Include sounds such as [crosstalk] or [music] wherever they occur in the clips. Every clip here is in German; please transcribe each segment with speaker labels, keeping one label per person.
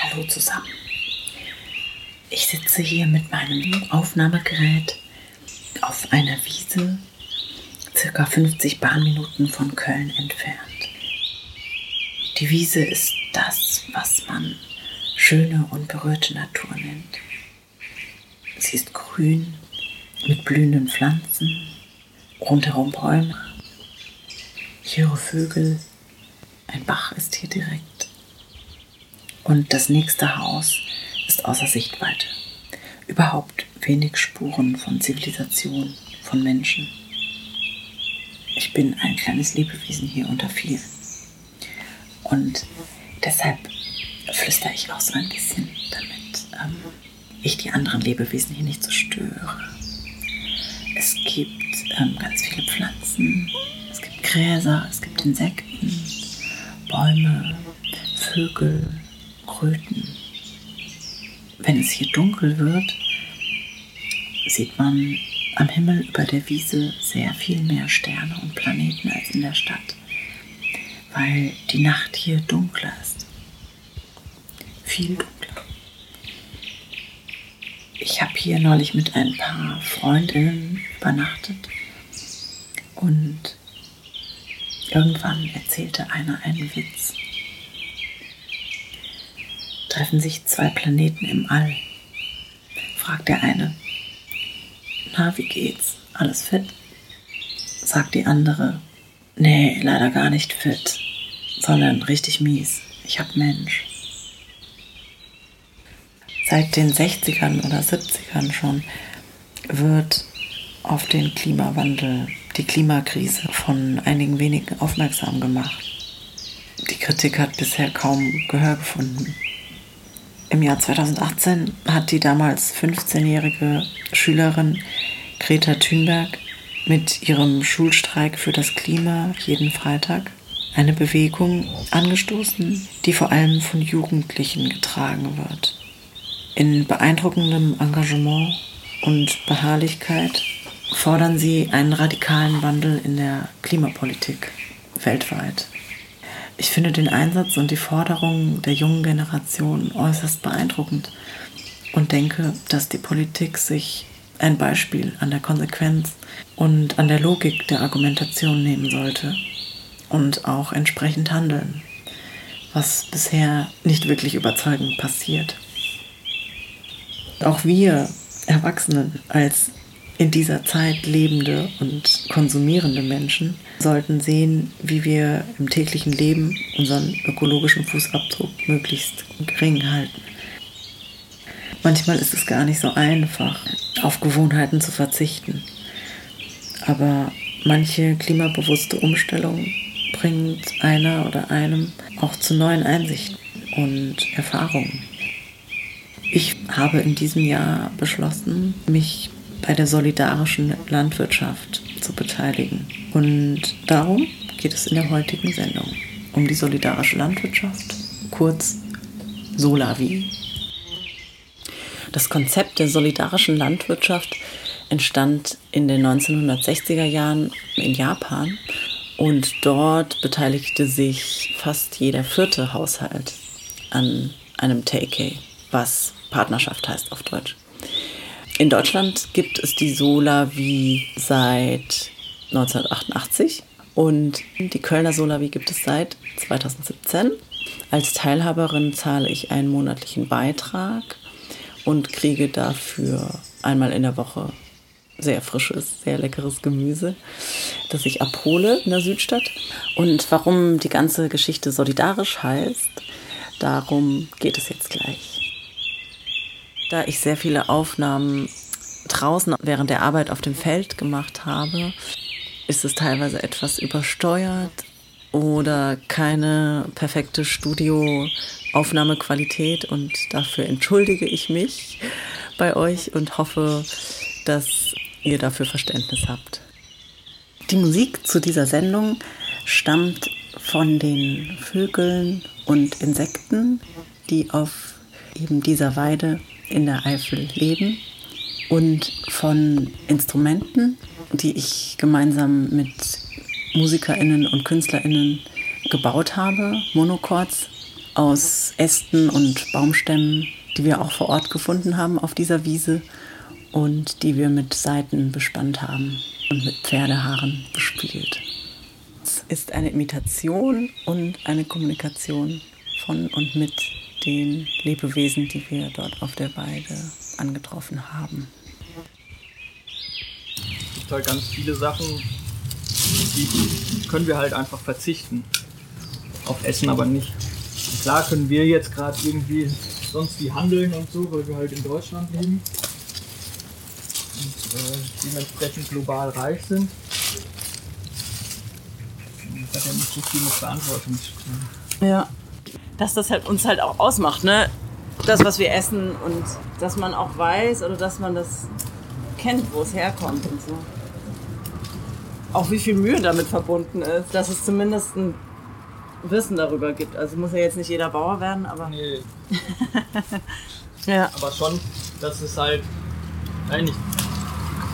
Speaker 1: Hallo zusammen. Ich sitze hier mit meinem Aufnahmegerät auf einer Wiese, circa 50 Bahnminuten von Köln entfernt. Die Wiese ist das, was man schöne und berührte Natur nennt. Sie ist grün mit blühenden Pflanzen, rundherum Bäume. Ich höre Vögel, ein Bach ist hier direkt. Und das nächste Haus ist außer Sichtweite. Überhaupt wenig Spuren von Zivilisation, von Menschen. Ich bin ein kleines Lebewesen hier unter vielen. Und deshalb flüstere ich auch so ein bisschen, damit ähm, ich die anderen Lebewesen hier nicht so störe. Es gibt ähm, ganz viele Pflanzen, es gibt Gräser, es gibt Insekten, Bäume, Vögel, Kröten. Wenn es hier dunkel wird, sieht man am Himmel über der Wiese sehr viel mehr Sterne und Planeten als in der Stadt, weil die Nacht hier dunkler ist. Viel dunkler. Ich habe hier neulich mit ein paar Freundinnen übernachtet und irgendwann erzählte einer einen Witz. Treffen sich zwei Planeten im All, fragt der eine, na, wie geht's? Alles fit? Sagt die andere, nee, leider gar nicht fit, sondern richtig mies. Ich hab Mensch. Seit den 60ern oder 70ern schon wird auf den Klimawandel, die Klimakrise von einigen wenigen aufmerksam gemacht. Die Kritik hat bisher kaum Gehör gefunden. Im Jahr 2018 hat die damals 15-jährige Schülerin Greta Thunberg mit ihrem Schulstreik für das Klima jeden Freitag eine Bewegung angestoßen, die vor allem von Jugendlichen getragen wird. In beeindruckendem Engagement und Beharrlichkeit fordern sie einen radikalen Wandel in der Klimapolitik weltweit. Ich finde den Einsatz und die Forderungen der jungen Generation äußerst beeindruckend und denke, dass die Politik sich ein Beispiel an der Konsequenz und an der Logik der Argumentation nehmen sollte und auch entsprechend handeln, was bisher nicht wirklich überzeugend passiert. Auch wir Erwachsenen als in dieser Zeit lebende und konsumierende Menschen sollten sehen, wie wir im täglichen Leben unseren ökologischen Fußabdruck möglichst gering halten. Manchmal ist es gar nicht so einfach, auf Gewohnheiten zu verzichten. Aber manche klimabewusste Umstellung bringt einer oder einem auch zu neuen Einsichten und Erfahrungen. Ich habe in diesem Jahr beschlossen, mich bei der solidarischen Landwirtschaft zu beteiligen. Und darum geht es in der heutigen Sendung. Um die solidarische Landwirtschaft, kurz Solavi. Das Konzept der solidarischen Landwirtschaft entstand in den 1960er Jahren in Japan und dort beteiligte sich fast jeder vierte Haushalt an einem Take, was Partnerschaft heißt auf Deutsch. In Deutschland gibt es die Solavi seit 1988 und die Kölner Solavi gibt es seit 2017. Als Teilhaberin zahle ich einen monatlichen Beitrag und kriege dafür einmal in der Woche sehr frisches, sehr leckeres Gemüse, das ich abhole in der Südstadt. Und warum die ganze Geschichte solidarisch heißt, darum geht es jetzt gleich. Da ich sehr viele Aufnahmen draußen während der Arbeit auf dem Feld gemacht habe, ist es teilweise etwas übersteuert oder keine perfekte Studioaufnahmequalität und dafür entschuldige ich mich bei euch und hoffe, dass ihr dafür Verständnis habt. Die Musik zu dieser Sendung stammt von den Vögeln und Insekten, die auf eben dieser Weide in der Eifel leben und von Instrumenten, die ich gemeinsam mit MusikerInnen und KünstlerInnen gebaut habe, Monochords aus Ästen und Baumstämmen, die wir auch vor Ort gefunden haben auf dieser Wiese und die wir mit Saiten bespannt haben und mit Pferdehaaren bespielt. Es ist eine Imitation und eine Kommunikation von und mit den Lebewesen, die wir dort auf der Weide angetroffen haben.
Speaker 2: Es gibt halt ganz viele Sachen, die können wir halt einfach verzichten. Auf Essen aber nicht. klar können wir jetzt gerade irgendwie sonst wie handeln und so, weil wir halt in Deutschland leben und äh, dementsprechend global reich sind. Das hat ja nicht so viel mit Verantwortung zu tun.
Speaker 1: Ja. Dass das halt uns halt auch ausmacht, ne? Das, was wir essen und dass man auch weiß oder dass man das kennt, wo es herkommt und so. Auch wie viel Mühe damit verbunden ist, dass es zumindest ein Wissen darüber gibt. Also muss ja jetzt nicht jeder Bauer werden, aber.
Speaker 2: Nee. [laughs] ja. Aber schon, dass es halt, eigentlich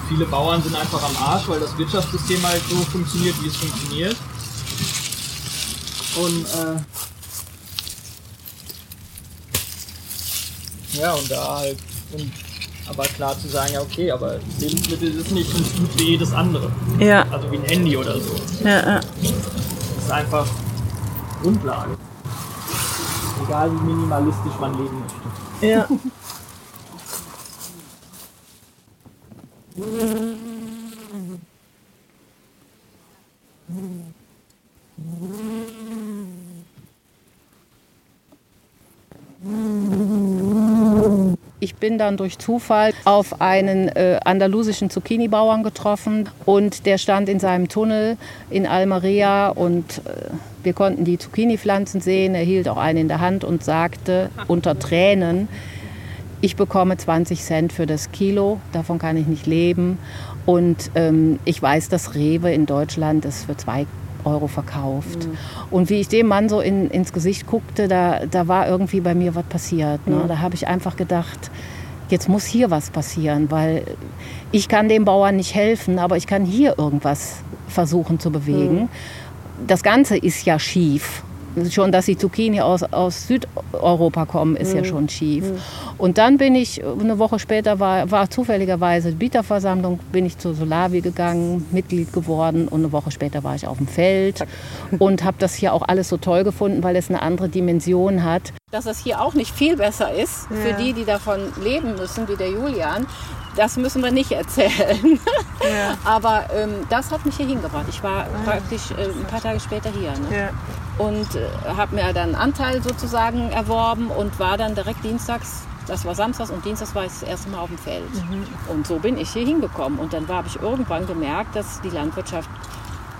Speaker 2: viele Bauern sind einfach am Arsch, weil das Wirtschaftssystem halt so funktioniert, wie es funktioniert. Und äh, ja, und da halt, und, aber klar zu sagen, ja okay, aber Lebensmittel ist nicht so gut wie jedes andere.
Speaker 1: Ja.
Speaker 2: Also wie ein Handy oder so.
Speaker 1: Ja, ja.
Speaker 2: Das ist einfach Grundlage. Egal wie minimalistisch man leben möchte.
Speaker 1: Ja. [laughs]
Speaker 3: bin dann durch Zufall auf einen äh, andalusischen Zucchini-Bauern getroffen und der stand in seinem Tunnel in Almeria und äh, wir konnten die Zucchini-Pflanzen sehen. Er hielt auch eine in der Hand und sagte unter Tränen, ich bekomme 20 Cent für das Kilo, davon kann ich nicht leben. Und ähm, ich weiß, dass Rewe in Deutschland das für zwei Euro verkauft. Mhm. Und wie ich dem Mann so in, ins Gesicht guckte, da, da war irgendwie bei mir was passiert. Ne? Mhm. Da habe ich einfach gedacht, jetzt muss hier was passieren, weil ich kann dem Bauern nicht helfen, aber ich kann hier irgendwas versuchen zu bewegen. Mhm. Das Ganze ist ja schief schon, dass die Zucchini aus, aus Südeuropa kommen, ist mhm. ja schon schief. Mhm. Und dann bin ich, eine Woche später war, war zufälligerweise Bieterversammlung, bin ich zur Solavi gegangen, Mitglied geworden und eine Woche später war ich auf dem Feld [laughs] und habe das hier auch alles so toll gefunden, weil es eine andere Dimension hat. Dass es hier auch nicht viel besser ist ja. für die, die davon leben müssen, wie der Julian, das müssen wir nicht erzählen. Ja. [laughs] Aber ähm, das hat mich hier hingebracht. Ich war praktisch äh, ein paar Tage später hier. Ne? Und äh, habe mir dann einen Anteil sozusagen erworben und war dann direkt dienstags, das war samstags und dienstags war ich das erste Mal auf dem Feld. Mhm. Und so bin ich hier hingekommen. Und dann habe ich irgendwann gemerkt, dass die Landwirtschaft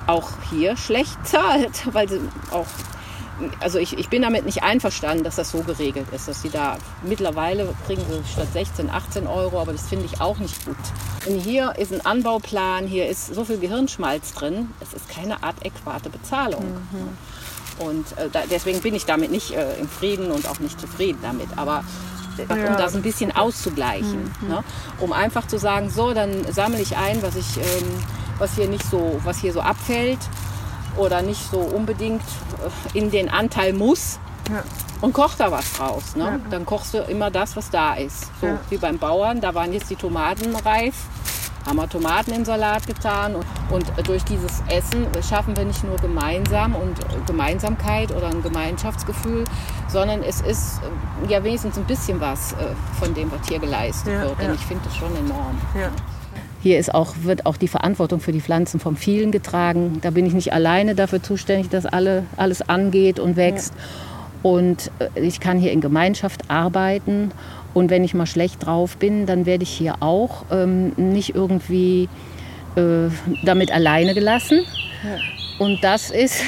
Speaker 3: auch hier schlecht [laughs] zahlt, weil sie auch also ich, ich bin damit nicht einverstanden, dass das so geregelt ist, dass sie da mittlerweile kriegen sie statt 16, 18 Euro, aber das finde ich auch nicht gut. Und hier ist ein Anbauplan, hier ist so viel Gehirnschmalz drin, es ist keine adäquate Bezahlung. Mhm. Und äh, da, deswegen bin ich damit nicht äh, im Frieden und auch nicht zufrieden damit. Aber ja. um das ein bisschen auszugleichen. Mhm. Ne? Um einfach zu sagen, so, dann sammle ich ein, was ich, ähm, was hier nicht so, was hier so abfällt oder nicht so unbedingt äh, in den Anteil muss. Ja. Und koch da was draus. Ne? Ja. Dann kochst du immer das, was da ist. So wie beim Bauern, da waren jetzt die Tomaten reif haben wir Tomaten in Salat getan. Und durch dieses Essen schaffen wir nicht nur gemeinsam und Gemeinsamkeit oder ein Gemeinschaftsgefühl, sondern es ist äh, ja wenigstens ein bisschen was äh, von dem, was hier geleistet ja, wird. Und ich finde das schon enorm. Ja. Hier ist auch, wird auch die Verantwortung für die Pflanzen von vielen getragen. Da bin ich nicht alleine dafür zuständig, dass alle, alles angeht und wächst. Ja. Und äh, ich kann hier in Gemeinschaft arbeiten und wenn ich mal schlecht drauf bin, dann werde ich hier auch ähm, nicht irgendwie äh, damit alleine gelassen. Ja. Und das ist,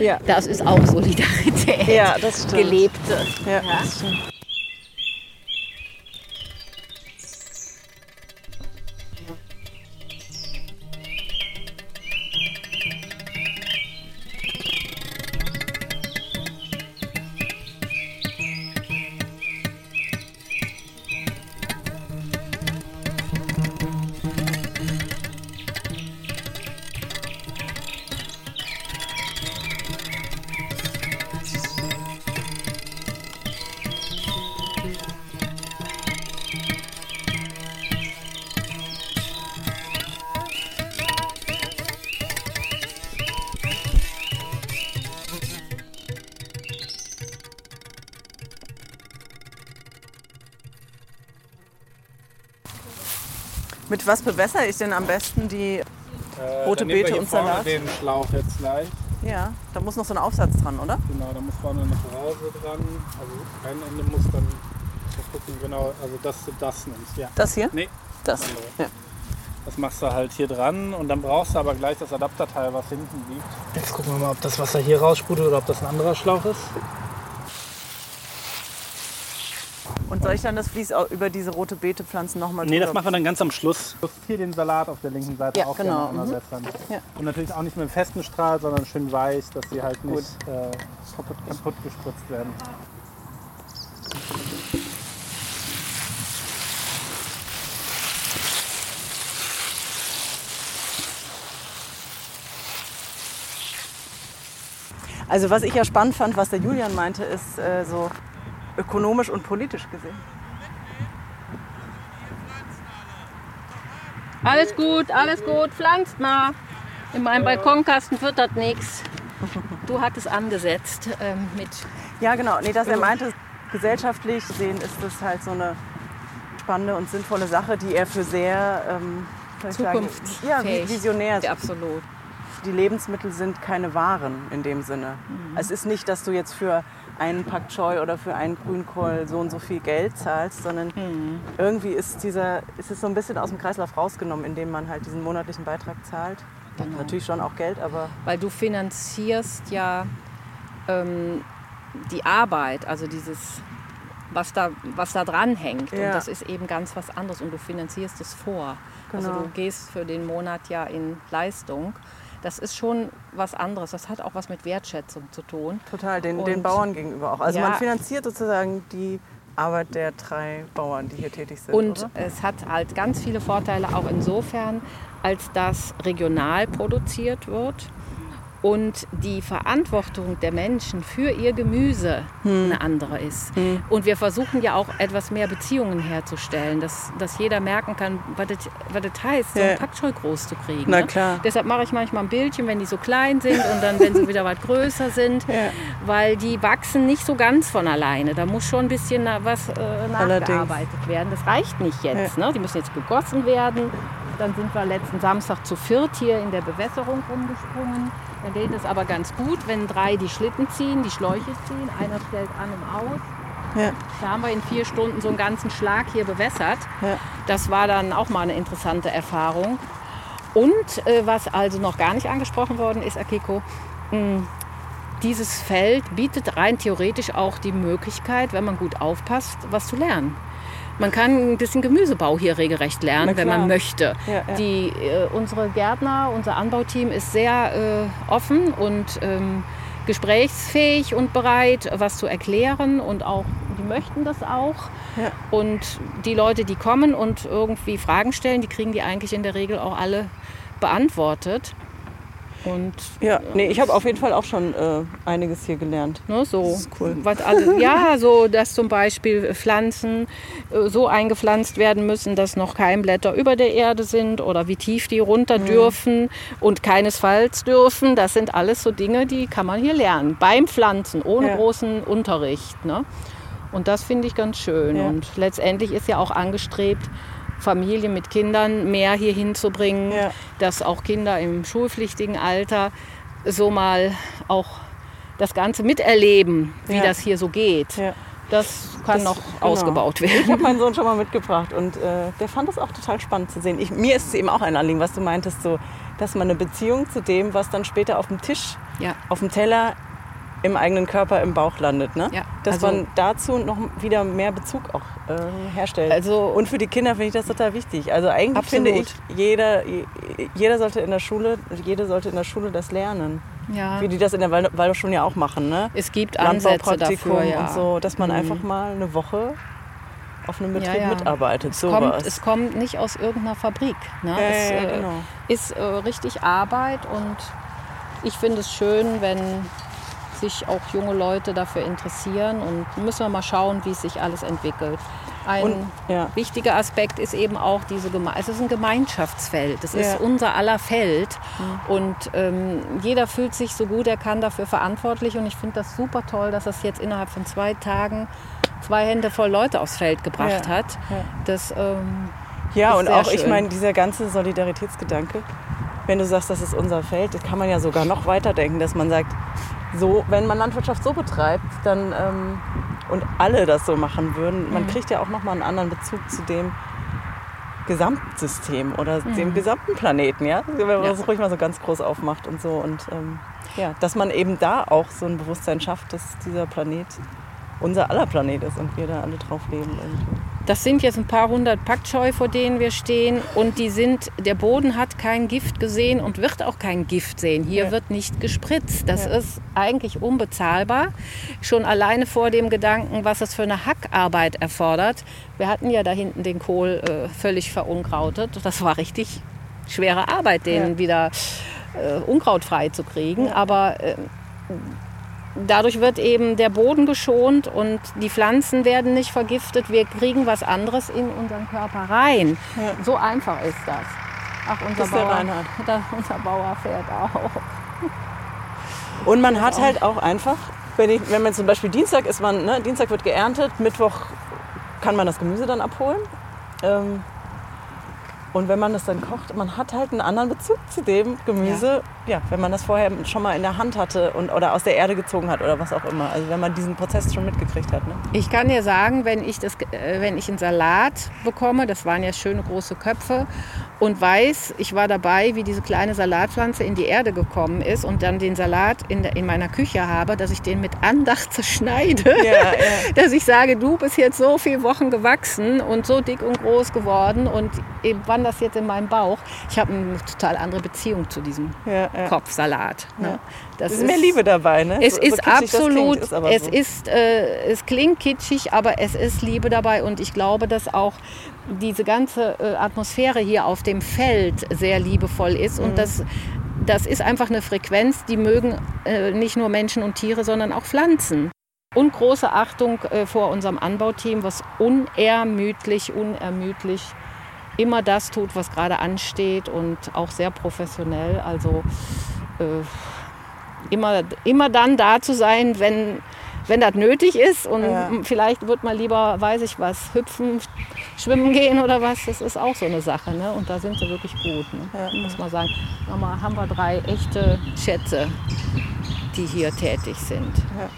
Speaker 3: ja. [laughs] das ist auch Solidarität.
Speaker 1: Ja, das stimmt.
Speaker 3: Gelebte.
Speaker 1: Ja, das stimmt.
Speaker 4: Mit was bewässere ich denn am besten die
Speaker 5: Äh,
Speaker 4: Rote Beete
Speaker 5: hier
Speaker 4: und
Speaker 5: vorne
Speaker 4: Salat?
Speaker 5: den Schlauch jetzt gleich.
Speaker 4: Ja, da muss noch so ein Aufsatz dran, oder?
Speaker 5: Genau, da muss vorne eine Brause dran. Also ein Ende muss dann gucken, genau, also dass du das nimmst. Ja.
Speaker 4: Das hier?
Speaker 5: Nee,
Speaker 4: Das. Ja.
Speaker 5: Das machst du halt hier dran und dann brauchst du aber gleich das Adapterteil, was hinten liegt. Jetzt gucken wir mal, ob das Wasser hier raussprudelt oder ob das ein anderer Schlauch ist.
Speaker 4: Und soll ich dann das Vlies auch über diese rote Beetepflanzen nochmal
Speaker 5: Nee, das machen wir dann ganz am Schluss. Du hier den Salat auf der linken Seite
Speaker 4: Ja,
Speaker 5: auch
Speaker 4: genau,
Speaker 5: gerne
Speaker 4: mhm. Ja.
Speaker 5: Und natürlich auch nicht mit einem festen Strahl, sondern schön weich, dass sie halt
Speaker 4: Gut.
Speaker 5: nicht äh, kaputt, kaputt gespritzt werden.
Speaker 4: Also was ich ja spannend fand, was der Julian meinte, ist äh, so ökonomisch und politisch gesehen.
Speaker 3: Alles gut, alles gut, pflanzt mal. In meinem Balkonkasten wird das nichts. [laughs] Du hattest angesetzt ähm, mit.
Speaker 4: Ja, genau. Nee, dass er meinte, gesellschaftlich gesehen ist das halt so eine spannende und sinnvolle Sache, die er für sehr ähm,
Speaker 3: Zukunftsfähig.
Speaker 4: ja, vi- visionär
Speaker 3: Ja, absolut.
Speaker 4: die Lebensmittel sind keine Waren in dem Sinne.
Speaker 3: Mhm.
Speaker 4: Es ist nicht, dass du jetzt für einen Pak Choi oder für einen Grünkohl so und so viel Geld zahlst, sondern
Speaker 3: Mhm.
Speaker 4: irgendwie ist, dieser, ist es so ein bisschen aus dem Kreislauf rausgenommen, indem man halt diesen monatlichen Beitrag zahlt.
Speaker 3: Genau.
Speaker 4: Natürlich schon auch Geld, aber
Speaker 3: Weil du finanzierst ja ähm, die Arbeit, also dieses, was da, was da dran hängt.
Speaker 4: Ja.
Speaker 3: Und das ist eben ganz was anderes und du finanzierst es vor. Also
Speaker 4: Genau.
Speaker 3: du gehst für den Monat ja in Leistung. Das ist schon was anderes. Das hat auch was mit Wertschätzung zu tun.
Speaker 4: total den,
Speaker 3: Und-
Speaker 4: den Bauern gegenüber auch. Also
Speaker 3: Ja.
Speaker 4: man finanziert sozusagen die Arbeit der drei Bauern, die hier tätig sind.
Speaker 3: Und
Speaker 4: oder?
Speaker 3: es hat halt ganz viele Vorteile auch insofern, als das regional produziert wird und die Verantwortung der Menschen für ihr Gemüse
Speaker 4: Hm.
Speaker 3: eine andere ist. Und wir versuchen ja auch etwas mehr Beziehungen herzustellen, dass, dass jeder merken kann, was das, was das heißt, so
Speaker 4: Ja.
Speaker 3: einen Packscheu groß zu kriegen.
Speaker 4: Na
Speaker 3: ne?
Speaker 4: klar.
Speaker 3: Deshalb mache ich manchmal ein Bildchen, wenn die so klein sind und dann, wenn sie [laughs] wieder was größer sind,
Speaker 4: Ja.
Speaker 3: weil die wachsen nicht so ganz von alleine. Da muss schon ein bisschen was äh,
Speaker 4: Allerdings.
Speaker 3: nachgearbeitet werden. Das reicht nicht jetzt. Ne? Die müssen jetzt gegossen werden. Dann sind wir letzten Samstag zu viert hier in der Bewässerung rumgesprungen. Dann geht es aber ganz gut, wenn drei die Schlitten ziehen, die Schläuche ziehen. Einer stellt an und aus.
Speaker 4: Ja.
Speaker 3: Da haben wir in vier Stunden so einen ganzen Schlag hier bewässert.
Speaker 4: Ja.
Speaker 3: Das war dann auch mal eine interessante Erfahrung. Und äh, was also noch gar nicht angesprochen worden ist, Akiko, mh, dieses Feld bietet rein theoretisch auch die Möglichkeit, wenn man gut aufpasst, was zu lernen. Man kann ein bisschen Gemüsebau hier regelrecht lernen, wenn man möchte.
Speaker 4: Ja, ja.
Speaker 3: Die, äh, unsere Gärtner, unser Anbauteam ist sehr äh, offen und ähm, gesprächsfähig und bereit, was zu erklären und auch, die möchten das auch.
Speaker 4: Ja.
Speaker 3: Und die Leute, die kommen und irgendwie Fragen stellen, die kriegen die eigentlich in der Regel auch alle beantwortet. Und
Speaker 4: Ja, nee, ich habe auf jeden Fall auch schon äh, einiges hier gelernt.
Speaker 3: Ne, so,
Speaker 4: Das ist cool.
Speaker 3: Was alle, ja, so, dass zum Beispiel Pflanzen äh, so eingepflanzt werden müssen, dass noch Keimblätter über der Erde sind oder wie tief die runter
Speaker 4: Mhm.
Speaker 3: dürfen und keinesfalls dürfen. Das sind alles so Dinge, die kann man hier lernen. Beim Pflanzen, ohne
Speaker 4: Ja.
Speaker 3: großen Unterricht. Ne? Und das finde ich ganz schön.
Speaker 4: Ja.
Speaker 3: Und letztendlich ist ja auch angestrebt, Familien mit Kindern mehr hier hinzubringen,
Speaker 4: Ja.
Speaker 3: dass auch Kinder im schulpflichtigen Alter so mal auch das Ganze miterleben, wie
Speaker 4: Ja.
Speaker 3: das hier so geht.
Speaker 4: Ja.
Speaker 3: Das kann
Speaker 4: Das-
Speaker 3: noch
Speaker 4: genau.
Speaker 3: ausgebaut
Speaker 4: Ich
Speaker 3: werden.
Speaker 4: habe meinen Sohn schon mal mitgebracht und äh, der fand es auch total spannend zu sehen. Ich, mir ist es eben auch ein Anliegen, was du meintest, so, dass man eine Beziehung zu dem, was dann später auf dem Tisch,
Speaker 3: Ja.
Speaker 4: auf dem Teller, im eigenen Körper, im Bauch landet. Ne?
Speaker 3: Ja,
Speaker 4: Dass
Speaker 3: also-
Speaker 4: man dazu noch wieder mehr Bezug auch äh, herstellt.
Speaker 3: Also-
Speaker 4: und für die Kinder finde ich das total wichtig. Also eigentlich
Speaker 3: Absolut.
Speaker 4: finde ich, jeder, je- jeder sollte in der Schule, jede sollte in der Schule das lernen.
Speaker 3: Ja.
Speaker 4: Wie die das in der Wald- Waldorfschule ja auch machen. Ne?
Speaker 3: Es gibt Ansätze dafür, ja. Mhm.
Speaker 4: und so, dass man einfach mal eine Woche auf einem Betrieb
Speaker 3: Ja, ja.
Speaker 4: mitarbeitet.
Speaker 3: Es kommt, es kommt nicht aus irgendeiner Fabrik. Ne? Es äh,
Speaker 4: genau.
Speaker 3: ist äh, richtig Arbeit und ich finde es schön, wenn sich auch junge Leute dafür interessieren und müssen wir mal schauen, wie es sich alles entwickelt. Ein
Speaker 4: Und- ja.
Speaker 3: wichtiger Aspekt ist eben auch diese Geme es ist ein Gemeinschaftsfeld. Es
Speaker 4: Ja.
Speaker 3: ist unser aller Feld und ähm, jeder fühlt sich so gut er kann dafür verantwortlich und ich finde das super toll, dass das jetzt innerhalb von zwei Tagen zwei Hände voll Leute aufs Feld gebracht
Speaker 4: Ja.
Speaker 3: hat.
Speaker 4: Ja.
Speaker 3: Das ähm,
Speaker 4: Ja, und auch, ich
Speaker 3: schön.
Speaker 4: meine, dieser ganze Solidaritätsgedanke, wenn du sagst, das ist unser Feld, das kann man ja sogar noch weiterdenken, dass man sagt, so, wenn man Landwirtschaft so betreibt, dann ähm, und alle das so machen würden, man kriegt ja auch nochmal einen anderen Bezug zu dem Gesamtsystem oder dem gesamten Planeten, ja? Wenn man
Speaker 3: Ja.
Speaker 4: das ruhig mal so ganz groß aufmacht und so. Und ähm, ja, dass man eben da auch so ein Bewusstsein schafft, dass dieser Planet unser aller Planet ist und wir da alle drauf leben. irgendwie.
Speaker 3: Das sind jetzt ein paar hundert Packscheu, vor denen wir stehen. Und die sind, der Boden hat kein Gift gesehen und wird auch kein Gift sehen. Hier
Speaker 4: Ja.
Speaker 3: wird nicht gespritzt. Das
Speaker 4: Ja.
Speaker 3: ist eigentlich unbezahlbar. Schon alleine vor dem Gedanken, was es für eine Hackarbeit erfordert. Wir hatten ja da hinten den Kohl äh, völlig verunkrautet. Das war richtig schwere Arbeit, den
Speaker 4: Ja.
Speaker 3: wieder äh, unkrautfrei zu kriegen. Aber äh, dadurch wird eben der Boden geschont und die Pflanzen werden nicht vergiftet. Wir kriegen was anderes in unseren Körper rein.
Speaker 4: Ja.
Speaker 3: So einfach ist das. Ach, unser
Speaker 4: Das ist der
Speaker 3: Bauer, [laughs] da, unser Bauer fährt auch.
Speaker 4: Und man hat halt auch einfach, wenn, ich, wenn man zum Beispiel Dienstag ist, man, ne, Dienstag wird geerntet, Mittwoch kann man das Gemüse dann abholen. Ähm, und wenn man das dann kocht, man hat halt einen anderen Bezug zu dem Gemüse, ja. wenn man das vorher schon mal in der Hand hatte und, oder aus der Erde gezogen hat oder was auch immer. Also wenn man diesen Prozess schon mitgekriegt hat. Ne?
Speaker 3: Ich kann dir sagen, wenn ich, das, äh, wenn ich einen Salat bekomme, das waren ja schöne große Köpfe, und weiß, ich war dabei, wie diese kleine Salatpflanze in die Erde gekommen ist und dann den Salat in, in meiner Küche habe, dass ich den mit Andacht [laughs] zerschneide.
Speaker 4: Ja, ja. [laughs]
Speaker 3: Dass ich sage, du bist jetzt so viele Wochen gewachsen und so dick und groß geworden und eben das jetzt in meinem Bauch. Ich habe eine total andere Beziehung zu diesem
Speaker 4: Ja, ja.
Speaker 3: Kopfsalat. Ne? Das
Speaker 4: Es ist mehr Liebe dabei, ne?
Speaker 3: es
Speaker 4: So-
Speaker 3: ist
Speaker 4: so
Speaker 3: absolut,
Speaker 4: klingt, ist aber
Speaker 3: es
Speaker 4: so.
Speaker 3: ist, äh, es klingt kitschig, aber es ist Liebe dabei und ich glaube, dass auch diese ganze äh, Atmosphäre hier auf dem Feld sehr liebevoll ist
Speaker 4: Mhm.
Speaker 3: und das, das ist einfach eine Frequenz, die mögen äh, nicht nur Menschen und Tiere, sondern auch Pflanzen. Und große Achtung äh, vor unserem Anbauteam, was unermüdlich, unermüdlich immer das tut, was gerade ansteht und auch sehr professionell. Also äh, immer, immer dann da zu sein, wenn, wenn das nötig ist. Und
Speaker 4: Ja.
Speaker 3: vielleicht wird man lieber, weiß ich was, hüpfen, schwimmen gehen oder was. Das ist auch so eine Sache. Ne? Und da sind sie wirklich gut. Ne?
Speaker 4: Ja.
Speaker 3: Muss man sagen. Nochmal haben wir drei echte Schätze, die hier tätig sind.
Speaker 4: Ja.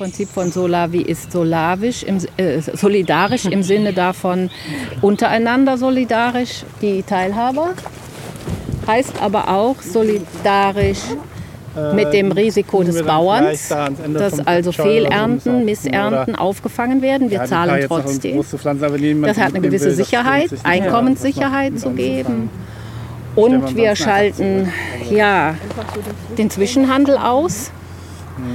Speaker 3: Prinzip von Solavi ist solavisch, im, äh, solidarisch im Sinne davon untereinander solidarisch, die Teilhaber. Heißt aber auch solidarisch mit dem Risiko des Bauerns,
Speaker 5: da
Speaker 3: dass also Fehlernten. Missernten aufgefangen werden. Wir
Speaker 5: Ja,
Speaker 3: zahlen trotzdem.
Speaker 5: Pflanzen,
Speaker 3: Das hat eine gewisse
Speaker 5: will,
Speaker 3: Sicherheit. Einkommenssicherheit zu geben. Und
Speaker 5: wir
Speaker 3: schalten ja, den Zwischenhandel aus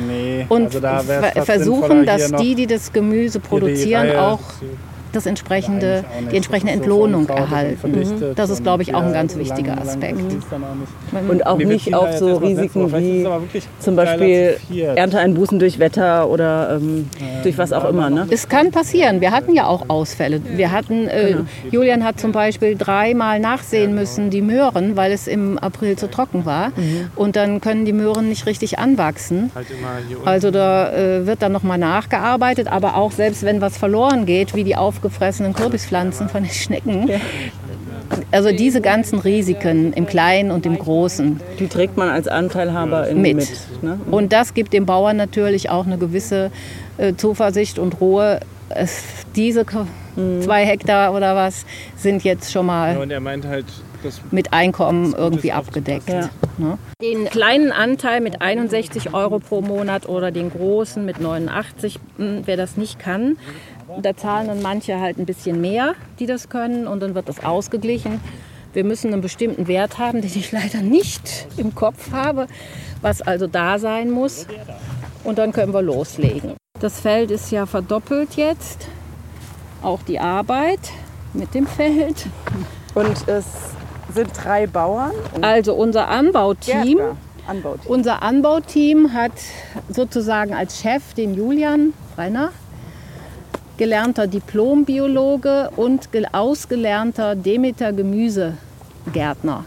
Speaker 5: Nee,
Speaker 3: und
Speaker 5: also da
Speaker 3: versuchen, dass die, die das Gemüse
Speaker 5: die
Speaker 3: produzieren,
Speaker 5: Reihe
Speaker 3: auch das entsprechende, die entsprechende Entlohnung erhalten.
Speaker 5: verdichtet
Speaker 3: Das ist, glaube ich, auch ein ganz wichtiger Aspekt.
Speaker 5: nicht.
Speaker 4: Und auch nicht auf so Risiken wie zum Beispiel. Ernteeinbußen durch Wetter oder ähm, durch was auch immer. Ne?
Speaker 3: Es kann passieren. Wir hatten ja auch Ausfälle. Wir hatten, äh, Julian hat zum Beispiel dreimal nachsehen müssen, die Möhren, weil es im April zu trocken war. Und dann können die Möhren nicht richtig anwachsen.
Speaker 5: Halt.
Speaker 3: Also da äh, wird dann nochmal nachgearbeitet, aber auch selbst wenn was verloren geht, wie die aufgefressenen Kürbispflanzen von den Schnecken. Also diese ganzen Risiken im Kleinen und im Großen.
Speaker 4: Die trägt man als Anteilhaber in,
Speaker 3: Mit.
Speaker 4: mit. ne?
Speaker 3: Und das gibt dem Bauern natürlich auch eine gewisse äh, Zuversicht und Ruhe. Es, diese K- zwei Hektar oder was sind jetzt schon mal
Speaker 5: Ja, und er meint halt, das
Speaker 3: mit Einkommen irgendwie abgedeckt.
Speaker 4: Ja.
Speaker 3: Ne? Den kleinen Anteil mit 61 Euro pro Monat oder den großen mit 89, mh, wer das nicht kann, da zahlen dann manche halt ein bisschen mehr, die das können und dann wird das ausgeglichen. Wir müssen einen bestimmten Wert haben, den ich [laughs] leider nicht im Kopf habe, was also da sein muss. Und dann können wir loslegen. Das Feld ist ja verdoppelt jetzt, auch die Arbeit mit dem Feld.
Speaker 4: Und es sind drei Bauern.
Speaker 3: Also unser Anbauteam,
Speaker 4: Gärtner. Anbauteam.
Speaker 3: unser Anbauteam hat sozusagen als Chef den Julian Brenner, gelernter Diplombiologe und gel- ausgelernter Demeter Gemüseanbauer. Gärtner.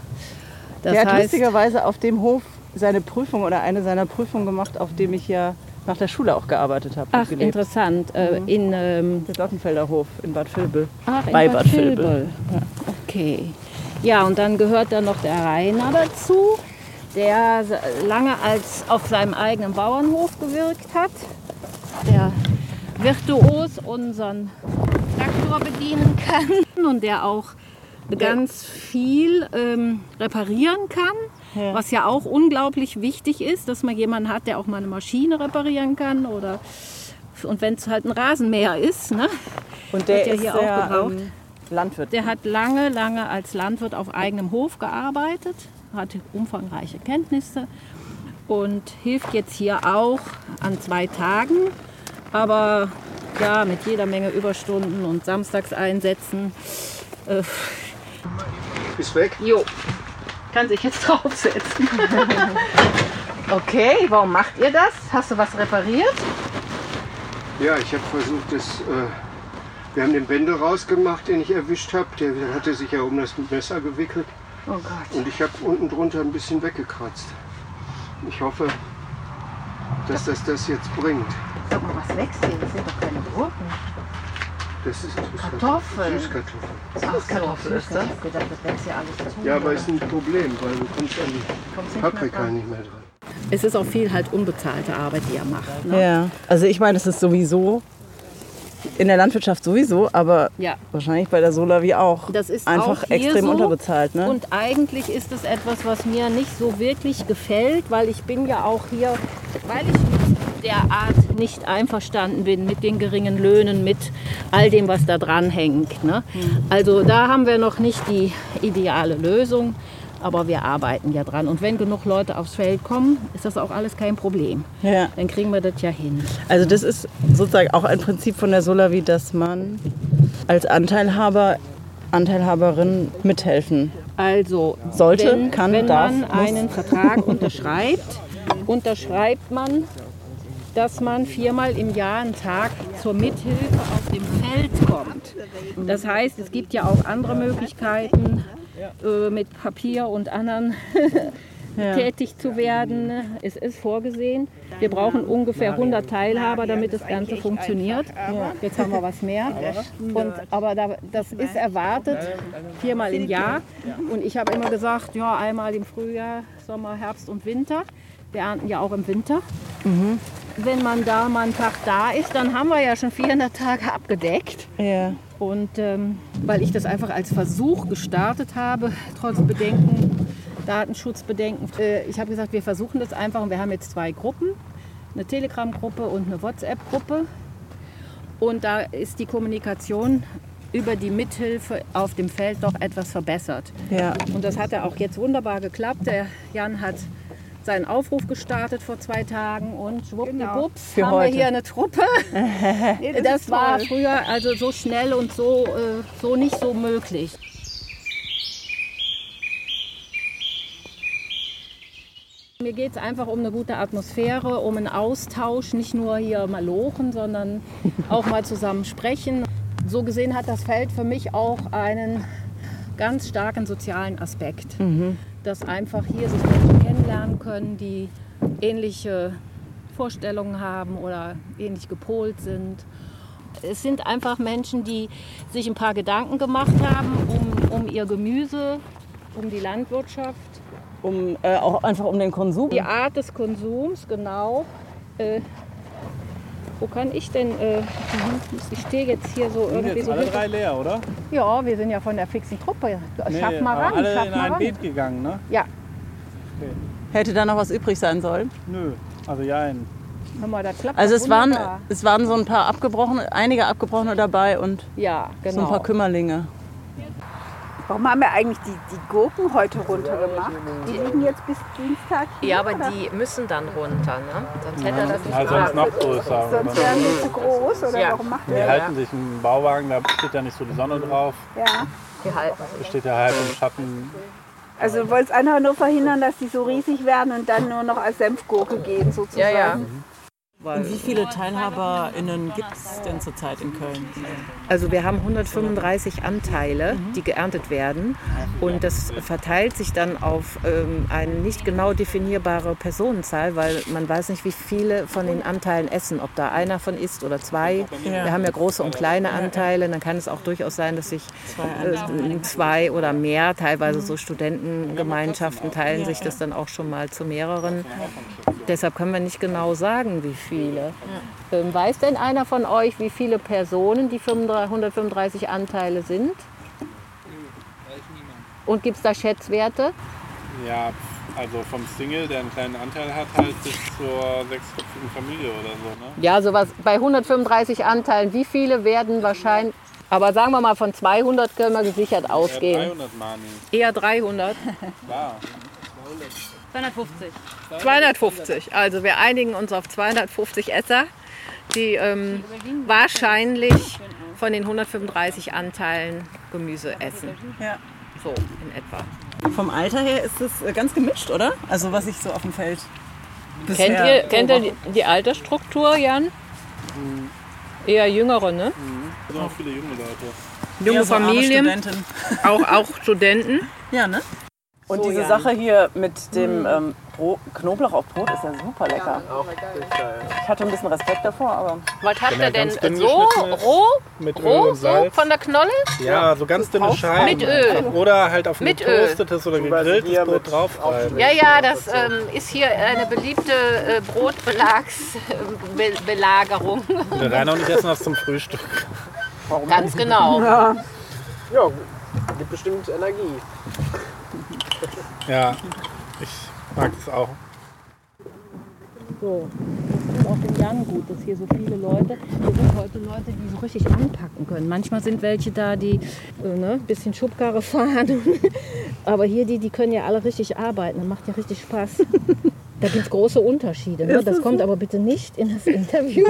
Speaker 3: Das
Speaker 4: Der hat
Speaker 3: heißt,
Speaker 4: lustigerweise auf dem Hof seine Prüfung oder eine seiner Prüfungen gemacht, auf dem ich ja nach der Schule auch gearbeitet habe.
Speaker 3: ach, interessant. Äh, in, ähm,
Speaker 4: Der Dottenfelder Hof in Bad Vilbel.
Speaker 3: ach, in
Speaker 4: Bei
Speaker 3: Bad
Speaker 4: Bad Vilbel.
Speaker 3: Vilbel. Okay. Ja, und dann gehört da noch der Rainer dazu, der lange als auf seinem eigenen Bauernhof gewirkt hat. Der virtuos unseren Traktor bedienen kann [laughs] und der auch ganz viel ähm, reparieren kann.
Speaker 4: Ja.
Speaker 3: Was ja auch unglaublich wichtig ist, dass man jemanden hat, der auch mal eine Maschine reparieren kann oder und wenn es halt ein Rasenmäher ist, ne?
Speaker 4: Und der
Speaker 3: Wird ja hier auch gebraucht.
Speaker 4: ähm, Landwirt.
Speaker 3: Der hat lange, lange als Landwirt auf eigenem Hof gearbeitet, hat umfangreiche Kenntnisse und hilft jetzt hier auch an zwei Tagen, aber ja, mit jeder Menge Überstunden und Samstagseinsätzen. Äh,
Speaker 6: Ist weg?
Speaker 3: jo, kann sich jetzt [laughs] draufsetzen. [laughs] okay, warum macht ihr das? Hast du was repariert?
Speaker 6: Ja, ich habe versucht, das. Äh, wir haben den Bändel rausgemacht, den ich erwischt habe. Der hatte sich ja um das Messer gewickelt.
Speaker 3: Oh Gott.
Speaker 6: Und ich habe unten drunter ein bisschen weggekratzt. Ich hoffe, dass das das jetzt bringt.
Speaker 3: Sag mal, was wächst hier? Das sind doch keine Gurken.
Speaker 6: Das ist
Speaker 3: Kartoffeln.
Speaker 6: Süßkartoffeln.
Speaker 3: Ach, Kartoffel ist das? Ich hab gedacht, das wächst ja alles zu.
Speaker 6: Ja, aber ist ein Problem, weil du kommst an die Paprika nicht mehr dran.
Speaker 3: Es ist auch viel halt unbezahlte Arbeit, die er macht. Ne?
Speaker 4: Ja, also ich meine, es ist sowieso in der Landwirtschaft sowieso, aber
Speaker 3: Ja.
Speaker 4: wahrscheinlich bei der Solavi auch
Speaker 3: Das ist
Speaker 4: einfach
Speaker 3: auch
Speaker 4: extrem
Speaker 3: so.
Speaker 4: unterbezahlt. Ne?
Speaker 3: Und eigentlich ist es etwas, was mir nicht so wirklich gefällt, weil ich bin ja auch hier, weil ich mit der Art nicht einverstanden bin, mit den geringen Löhnen, mit all dem, was da dran hängt. Ne? Also da haben wir noch nicht die ideale Lösung, aber wir arbeiten ja dran. Und wenn genug Leute aufs Feld kommen, ist das auch alles kein Problem.
Speaker 4: ja.
Speaker 3: Dann kriegen wir das ja hin.
Speaker 4: Also das ist sozusagen auch ein Prinzip von der Solavi, dass man als Anteilhaber, Anteilhaberin mithelfen.
Speaker 3: Also
Speaker 4: Sollte,
Speaker 3: wenn,
Speaker 4: kann,
Speaker 3: wenn
Speaker 4: darf,
Speaker 3: man
Speaker 4: muss.
Speaker 3: einen Vertrag unterschreibt, [laughs] unterschreibt man, dass man viermal im Jahr einen Tag zur Mithilfe auf dem Feld kommt. Das heißt, es gibt ja auch andere Möglichkeiten, äh, mit Papier und anderen [laughs] tätig zu werden. Es ist vorgesehen. Wir brauchen ungefähr 100 Teilhaber, damit das Ganze funktioniert. Jetzt haben wir was mehr. [laughs] Und, aber da, das ist erwartet, viermal im Jahr. Und ich habe immer gesagt, ja, einmal im Frühjahr, Sommer, Herbst und Winter. Wir ernten ja auch im Winter. Wenn man da mal einen Tag da ist, dann haben wir ja schon 400 Tage abgedeckt.
Speaker 4: Ja.
Speaker 3: Und ähm, weil ich das einfach als Versuch gestartet habe, trotz Bedenken, Datenschutzbedenken, äh, ich habe gesagt, wir versuchen das einfach und wir haben jetzt zwei Gruppen, eine Telegram-Gruppe und eine WhatsApp-Gruppe. Und da ist die Kommunikation über die Mithilfe auf dem Feld doch etwas verbessert.
Speaker 4: Ja.
Speaker 3: Und das hat ja auch jetzt wunderbar geklappt. Der Jan hat seinen Aufruf gestartet vor zwei Tagen und schwuppdiwupps
Speaker 4: Für
Speaker 3: haben
Speaker 4: heute.
Speaker 3: wir hier eine Truppe. [laughs] das war früher also so schnell und so, äh, so nicht so möglich. Mir geht es einfach um eine gute Atmosphäre, um einen Austausch, nicht nur hier mal lochen, sondern [laughs] auch mal zusammen sprechen. So gesehen hat das Feld für mich auch einen ganz starken sozialen Aspekt, dass einfach hier sich Menschen kennenlernen können, die ähnliche Vorstellungen haben oder ähnlich gepolt sind. Es sind einfach Menschen, die sich ein paar Gedanken gemacht haben um, um ihr Gemüse, um die Landwirtschaft,
Speaker 4: Um, äh, auch einfach um den Konsum.
Speaker 3: die Art des Konsums, genau. Äh, wo kann ich denn? Äh, ich stehe jetzt hier so
Speaker 5: Sind
Speaker 3: irgendwie
Speaker 5: jetzt
Speaker 3: so.
Speaker 5: alle drei leer, oder?
Speaker 3: Ja, wir sind ja von der fixen Truppe. Schaff
Speaker 5: Nee,
Speaker 3: mal ran,
Speaker 5: alle
Speaker 3: schaff
Speaker 5: in
Speaker 3: mal
Speaker 5: ein
Speaker 3: ran.
Speaker 5: Beet gegangen, ne?
Speaker 3: Ja,
Speaker 4: Hätte da noch was übrig sein sollen?
Speaker 5: Nö. Also ja, ein
Speaker 3: mal, das klappt
Speaker 4: Also es waren, es waren so ein paar abgebrochene, einige abgebrochene dabei und
Speaker 3: Ja,
Speaker 4: so ein
Speaker 3: genau.
Speaker 4: paar Kümmerlinge.
Speaker 7: Warum haben wir eigentlich die, die Gurken heute runtergemacht? Die liegen jetzt bis Dienstag hier.
Speaker 8: Ja, aber
Speaker 7: oder?
Speaker 8: die müssen dann runter, ne? Sonst hätte er das nicht
Speaker 5: also sonst
Speaker 8: gemacht.
Speaker 5: noch größer.
Speaker 7: Sonst wären die zu groß oder
Speaker 8: Ja.
Speaker 7: warum macht
Speaker 5: Die
Speaker 7: ihr das?
Speaker 5: halten sich im Bauwagen, da steht ja nicht so die Sonne drauf.
Speaker 7: Ja.
Speaker 8: Die halten.
Speaker 5: Da steht ja halb im Schatten.
Speaker 7: Also du wolltest einfach nur verhindern, dass die so riesig werden und dann nur noch als Senfgurke gehen sozusagen.
Speaker 8: Ja, ja.
Speaker 4: Und wie viele TeilhaberInnen gibt es denn zurzeit in Köln?
Speaker 3: Also wir haben 135 Anteile, die geerntet werden und das verteilt sich dann auf ähm, eine nicht genau definierbare Personenzahl, weil man weiß nicht, wie viele von den Anteilen essen, ob da einer von isst oder zwei.
Speaker 4: Ja.
Speaker 3: Wir haben ja große und kleine Anteile, dann kann es auch durchaus sein, dass sich äh, zwei oder mehr, teilweise so Studentengemeinschaften teilen sich das dann auch schon mal zu mehreren. Deshalb können wir nicht genau sagen, wie viele. Ähm, weiß denn einer von euch, wie viele Personen die 35 135 Anteile sind? Und gibt es da Schätzwerte?
Speaker 5: Ja, also vom Single, der einen kleinen Anteil hat, halt bis zur sechsköpfigen Familie oder so. Ne?
Speaker 3: Ja, sowas bei 135 Anteilen. Wie viele werden wahrscheinlich, aber sagen wir mal von 200 können wir gesichert
Speaker 5: Ja,
Speaker 3: ausgehen.
Speaker 5: 300 Mani.
Speaker 3: Eher 300.
Speaker 5: Klar.
Speaker 8: 250.
Speaker 3: 250. Also wir einigen uns auf 250 Esser, die ähm, wahrscheinlich von den 135 Anteilen Gemüse essen.
Speaker 4: Ja.
Speaker 3: So in etwa.
Speaker 4: Vom Alter her ist es äh, ganz gemischt, oder? Also was ich so auf dem Feld
Speaker 3: Kennt ihr, kennt ihr die, die Altersstruktur, Jan? Eher jüngere, ne?
Speaker 5: Da sind auch viele junge Leute.
Speaker 3: Junge
Speaker 4: so
Speaker 3: Familien, auch, auch Studenten.
Speaker 4: Ja, ne? Und
Speaker 3: So,
Speaker 4: diese
Speaker 3: Jan.
Speaker 4: Sache hier mit dem ähm, Bro Knoblauch auf Brot ist ja super lecker. Ich hatte ein bisschen Respekt davor, aber
Speaker 3: Was habt
Speaker 5: Wenn
Speaker 3: ihr
Speaker 5: er
Speaker 3: denn so roh?
Speaker 5: Mit Öl
Speaker 3: Roh
Speaker 5: und
Speaker 3: so
Speaker 5: Salz.
Speaker 3: von der Knolle?
Speaker 5: Ja, so ganz dünne Scheiben.
Speaker 3: Mit Öl.
Speaker 5: Oder halt auf ein
Speaker 3: Mit Öl.
Speaker 5: getoastetes oder gegrilltes Brot draufreiben.
Speaker 3: Ja, ja, das ähm, ist hier eine beliebte äh, Brotbelagsbelagerung.
Speaker 5: Wir rein auch nicht essen das zum Frühstück.
Speaker 3: Ganz genau.
Speaker 6: Ja, gibt bestimmt Energie.
Speaker 5: Ja, ich mag das auch.
Speaker 3: So, das tut auch dem Jan gut, dass hier so viele Leute, hier sind heute Leute, die so richtig anpacken können. Manchmal sind welche da, die äh, ne, ein bisschen Schubkarre fahren. [laughs] Aber hier, die, die können ja alle richtig arbeiten. Das macht ja richtig Spaß. Da gibt es große Unterschiede. Ne? Das kommt aber bitte nicht in das [laughs] Interview.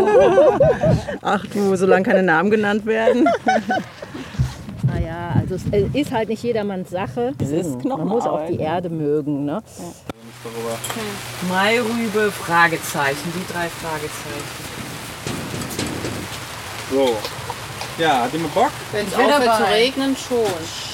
Speaker 4: ach du, solange keine Namen genannt werden. [laughs]
Speaker 3: Also es äh, ist halt nicht jedermanns Sache.
Speaker 4: Es ist
Speaker 3: Man muss auch die
Speaker 4: Knochenarbeit.
Speaker 3: Erde mögen. Ne?
Speaker 5: Darüber.
Speaker 4: Mairübe, Fragezeichen, die drei Fragezeichen.
Speaker 5: So. Ja, hat jemand Bock?
Speaker 3: Wenn es aufhört zu regnen, schon.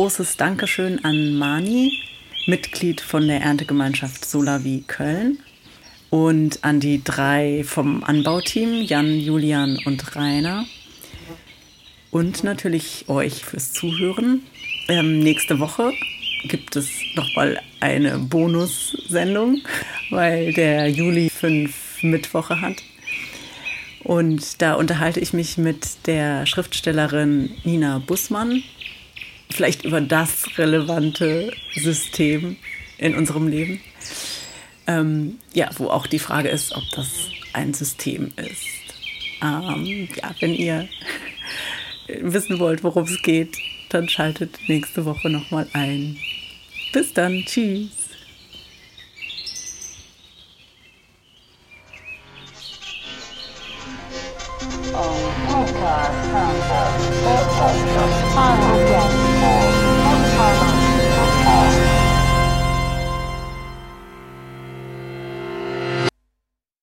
Speaker 1: Großes Dankeschön an Mani, Mitglied von der Erntegemeinschaft Solavi Köln. Und an die drei vom Anbauteam, Jan, Julian und Rainer. Und natürlich euch fürs Zuhören. Ähm, nächste Woche gibt es nochmal eine Bonussendung, weil der Juli fünf Mittwoche hat. Und da unterhalte ich mich mit der Schriftstellerin Nina Bussmann, vielleicht über das relevante System in unserem Leben. Ähm, ja, wo auch die Frage ist, ob das ein System ist. Ähm, ja, wenn ihr [laughs] wissen wollt, worum es geht, dann schaltet nächste Woche nochmal ein. Bis dann, tschüss.
Speaker 9: Oh, podcast, podcast, podcast, podcast. more.